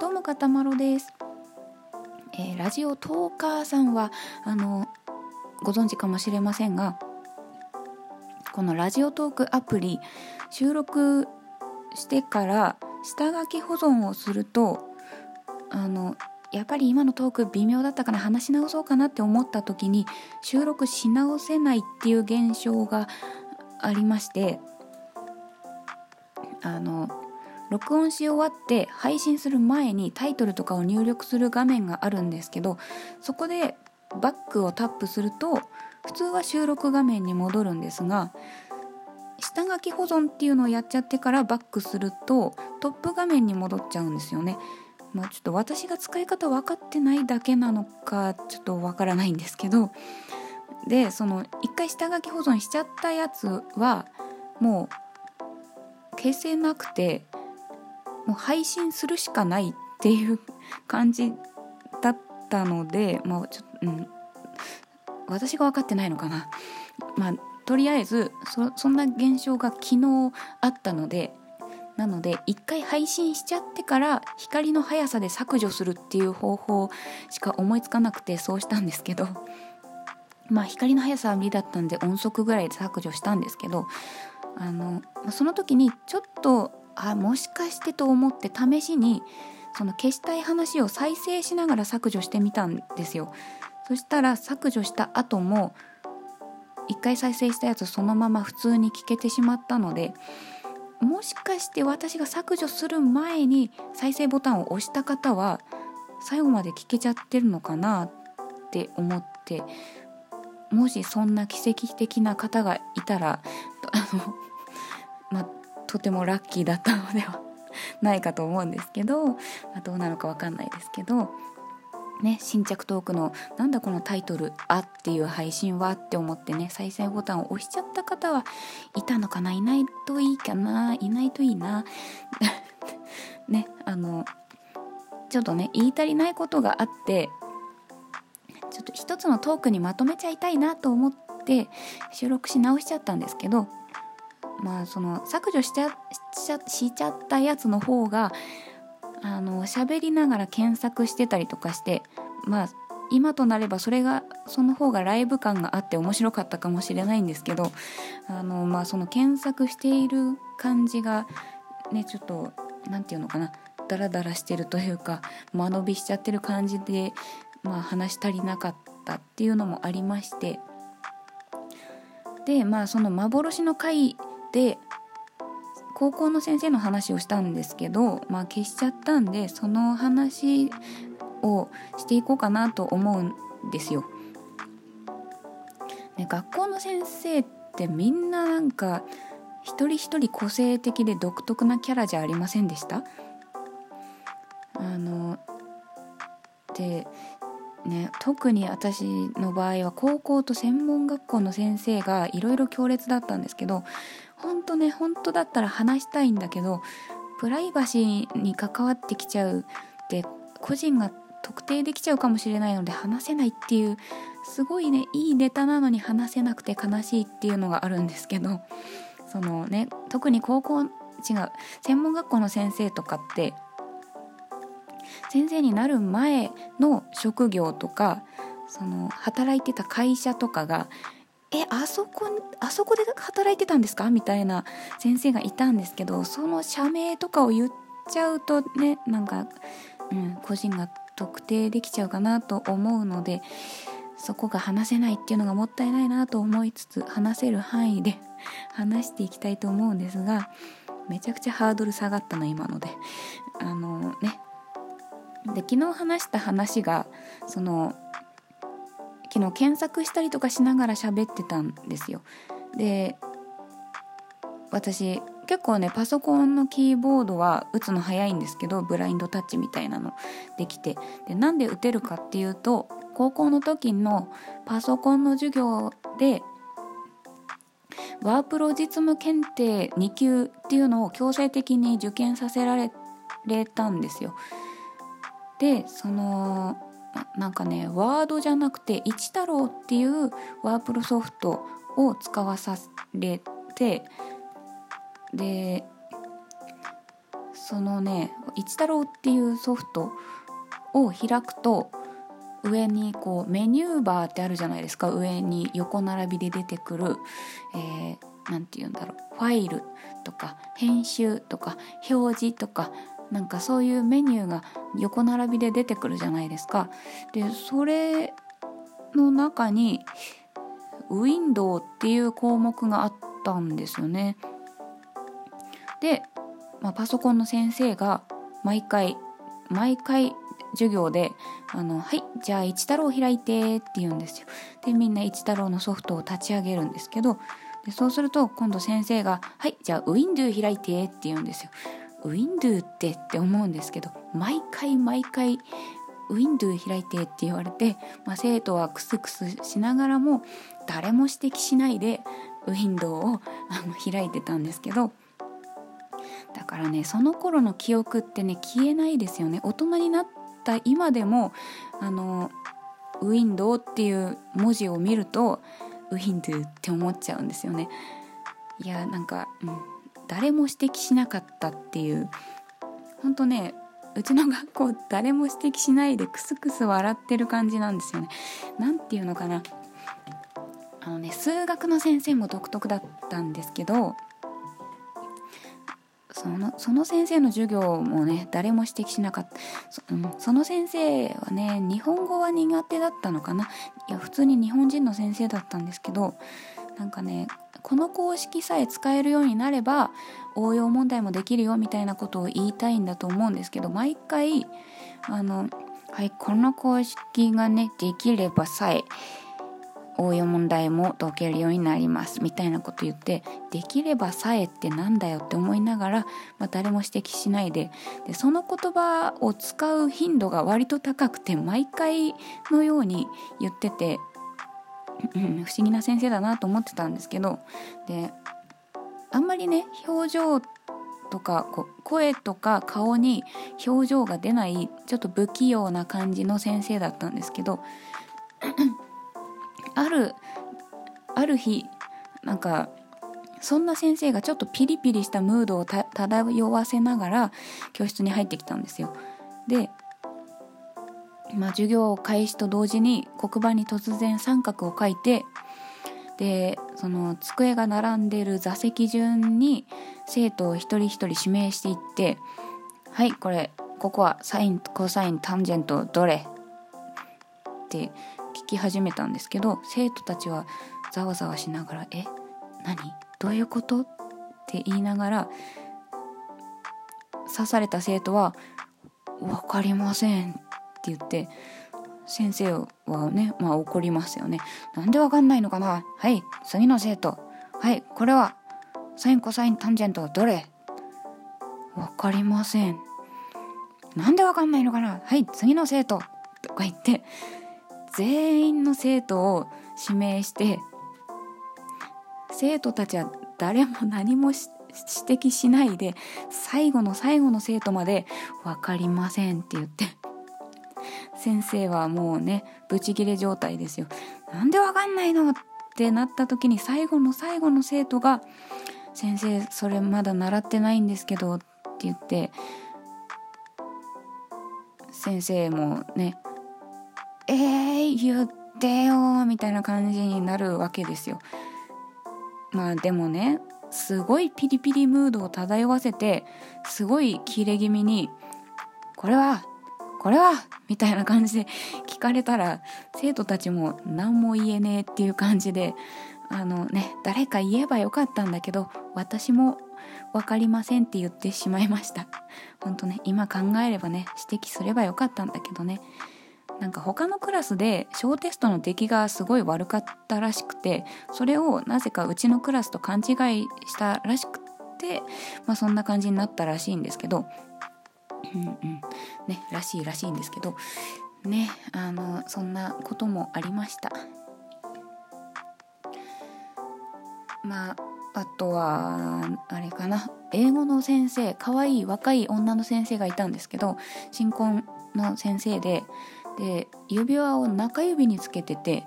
どうもかたまろです、えー、ラジオトーカーさんはあのご存知かもしれませんがこのラジオトークアプリ収録してから下書き保存をするとあのやっぱり今のトーク微妙だったかな話し直そうかなって思った時に収録し直せないっていう現象がありましてあの録音し終わって配信する前にタイトルとかを入力する画面があるんですけどそこでバックをタップすると普通は収録画面に戻るんですが下書き保存っていうのをやっちゃってからバックするとトップ画面に戻っちゃうんですよね。まあ、ちょっと私が使い方分かってないだけなのかちょっと分からないんですけどでその一回下書き保存しちゃったやつはもう消せなくてもう配信するしかないっていう感じだったのでまあちょうん私が分かってないのかな。まあとりあえずそんな現象が昨日あったのでなので一回配信しちゃってから光の速さで削除するっていう方法しか思いつかなくてそうしたんですけど まあ光の速さは無理だったんで音速ぐらいで削除したんですけどあのその時にちょっとあもしかしてと思って試しにその消したい話を再生しながら削除してみたんですよ。そしたら削除した後も一回再生したやつそのまま普通に聞けてしまったのでもしかして私が削除する前に再生ボタンを押した方は最後まで聞けちゃってるのかなって思ってもしそんな奇跡的な方がいたらあの、まあ、とてもラッキーだったのでは ないかと思うんですけど、ま、どうなのか分かんないですけどね、新着トークのなんだこのタイトル「あ」っていう配信はって思ってね再生ボタンを押しちゃった方はいたのかな？いないといいかな？いないといいな？ねあのちょっとね言い足りないことがあってちょっと一つのトークにまとめちゃいたいなと思って収録し直しちゃったんですけどまあその削除しちゃしちゃったやつの方があの喋りながら検索してたりとかしてまあ今となればそれがその方がライブ感があって面白かったかもしれないんですけどあのまあその検索している感じがねちょっと何て言うのかなダラダラしてるというか間延びしちゃってる感じで、まあ、話し足りなかったっていうのもありまして。でまあその幻の回で高校の先生の話をしたんですけど、まあ、消しちゃったんでその話をしていこうかなと思うんですよ。ね、学校の先生ってみんななんか一人一人個性的で独特なキャラじゃありませんでした？あのでね特に私の場合は高校と専門学校の先生がいろいろ強烈だったんですけど本当ね本当だったら話したいんだけどプライバシーに関わってきちゃうって個人が特定できちゃうかもしれないので話せないっていうすごいねいいネタなのに話せなくて悲しいっていうのがあるんですけどそのね特に高校違う専門学校の先生とかって先生になる前の職業とかその働いてた会社とかがえあそこあそこで働いてたんですか？みたいな先生がいたんですけどその社名とかを言っちゃうとねなんか、うん、個人が特定できちゃうかなと思うのでそこが話せないっていうのがもったいないなと思いつつ話せる範囲で 話していきたいと思うんですがめちゃくちゃハードル下がったの今のであのねで昨日話した話がその昨日検索したりとかしながら喋ってたんですよで私結構ねパソコンのキーボードは打つの早いんですけどブラインドタッチみたいなのできてでなんで打てるかっていうと高校の時のパソコンの授業でワープロ実務検定2級っていうのを強制的に受験させられたんですよ。でそのなんかねワードじゃなくて一太郎っていうワープロソフトを使わされてでそのね一太郎っていうソフトを開くと上にこうメニューバーってあるじゃないですか。上に横並びで出てくる何、えー、て言うんだろう。ファイルとか編集とか表示とかなんかそういうメニューが横並びで出てくるじゃないですか。でそれの中にウィンドウっていう項目があったんですよね。で、まあ、パソコンの先生が毎回毎回授業で「あのはいじゃあ一太郎開いて」って言うんですよ。でみんな一太郎のソフトを立ち上げるんですけどでそうすると今度先生が「はいじゃあウィンドウ開いて」って言うんですよ。ウィンドウってって思うんですけど毎回毎回ウィンドウ開いてって言われて、まあ、生徒はクスクスしながらも誰も指摘しないでウィンドウをあの開いてたんですけどだからねその頃の記憶ってね消えないですよね。大人になった今でもあのウィンドウっていう文字を見るとウィンドウって思っちゃうんですよね。いやなんか、うん、誰も指摘しなかったっていう。ほんとねうちの学校誰も指摘しないでクスクス笑ってる感じなんですよね。なんていうのかな。あのね数学の先生も独特だったんですけどそのその先生の授業もね誰も指摘しなかった。そ,、うん、その先生はね日本語は苦手だったのかな。いや普通に日本人の先生だったんですけどなんかねこの公式さえ使えるようになれば応用問題もできるよみたいなことを言いたいんだと思うんですけど毎回あのはいこの公式がねできればさえ応用問題も解けるようになりますみたいなこと言ってできればさえってなんだよって思いながら、まあ、誰も指摘しないででその言葉を使う頻度が割と高くて毎回のように言っててうん、不思議な先生だなと思ってたんですけどであんまりね表情とかこ声とか顔に表情が出ないちょっと不器用な感じの先生だったんですけど あるある日なんかそんな先生がちょっとピリピリしたムードを漂わせながら教室に入ってきたんですよ。でまあ、授業開始と同時に黒板に突然三角を書いてでその机が並んでる座席順に生徒を一人一人指名していって「はいこれここはサインコサインタンジェントどれ?」って聞き始めたんですけど生徒たちはざわざわしながら「え？何？どういうこと?」って言いながら刺された生徒は「分かりません」って言って先生はねまあ怒りますよね。なんでわかんないのかな？はい次の生徒。はいこれはサインコサインタンジェントどれ？わかりません。なんでわかんないのかな？はい次の生徒。とか言って全員の生徒を指名して生徒たちは誰も何も指摘しないで最後の最後の生徒まで「分かりません」って言って先生はもうねブチギレ状態ですよ。なんでわかんないの？ってなった時に最後の最後の生徒が「先生それまだ習ってないんですけど」って言って先生もね「えー、言ってよ」みたいな感じになるわけですよ。まあでもねすごいピリピリムードを漂わせてすごいキレ気味に「これはこれはみたいな感じで聞かれたら生徒たちも何も言えねえっていう感じであのね誰か言えばよかったんだけど私も分かりませんって言ってしまいました。本当ね今考えればね指摘すればよかったんだけどね。なんか他のクラスで小テストの出来がすごい悪かったらしくてそれをなぜかうちのクラスと勘違いしたらしくて、まあ、そんな感じになったらしいんですけどうんうん。ねらしいらしいんですけど。ねあのそんなこともありました。まああとはあれかな。英語の先生可愛い若い女の先生がいたんですけど新婚の先生でで指輪を中指につけてて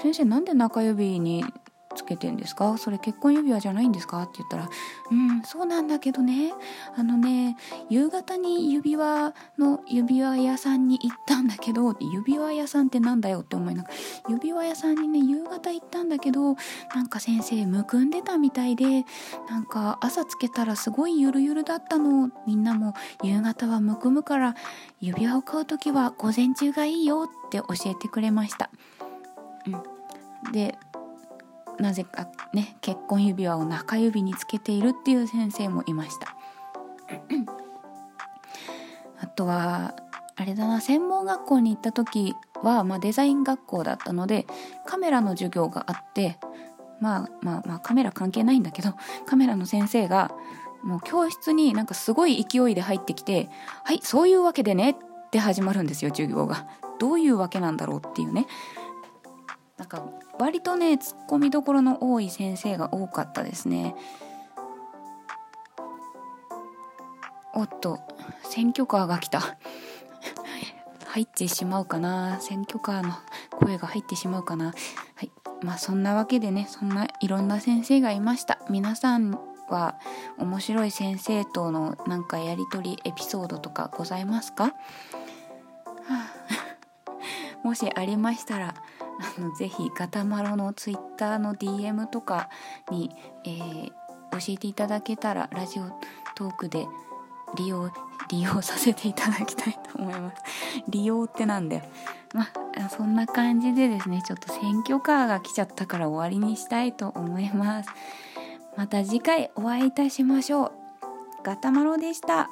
先生なんで中指につけてんですか？それ結婚指輪じゃないんですか?」って言ったら「うんそうなんだけどねあのね夕方に指輪の指輪屋さんに行ったんだけど指輪屋さんってなんだよ」って思いながら指輪屋さんにね夕方行ったんだけどなんか先生むくんでたみたいでなんか朝つけたらすごいゆるゆるだったのみんなも夕方はむくむから指輪を買う時は午前中がいいよって教えてくれました。うん、でなぜかね結婚指輪を中指につけているっていう先生もいました あとはあれだな専門学校に行った時は、まあ、デザイン学校だったのでカメラの授業があってまあまあまあカメラ関係ないんだけどカメラの先生がもう教室になんかすごい勢いで入ってきて「はいそういうわけでね」って始まるんですよ授業が。どういうわけなんだろうっていうねなんか割とねツッコミどころの多い先生が多かったですね。おっと選挙カーが来た。入ってしまうかな。選挙カーの声が入ってしまうかな。はい。まあそんなわけでねそんないろんな先生がいました。皆さんは面白い先生とのなんかやり取りエピソードとかございますか、はあ、もしありましたらあのぜひガタマロのツイッターの DM とかに、えー、教えていただけたらラジオトークで利用利用させていただきたいと思います。利用ってなんだよ。まあそんな感じでですねちょっと選挙カーが来ちゃったから終わりにしたいと思います。また次回お会いいたしましょう。ガタマロでした。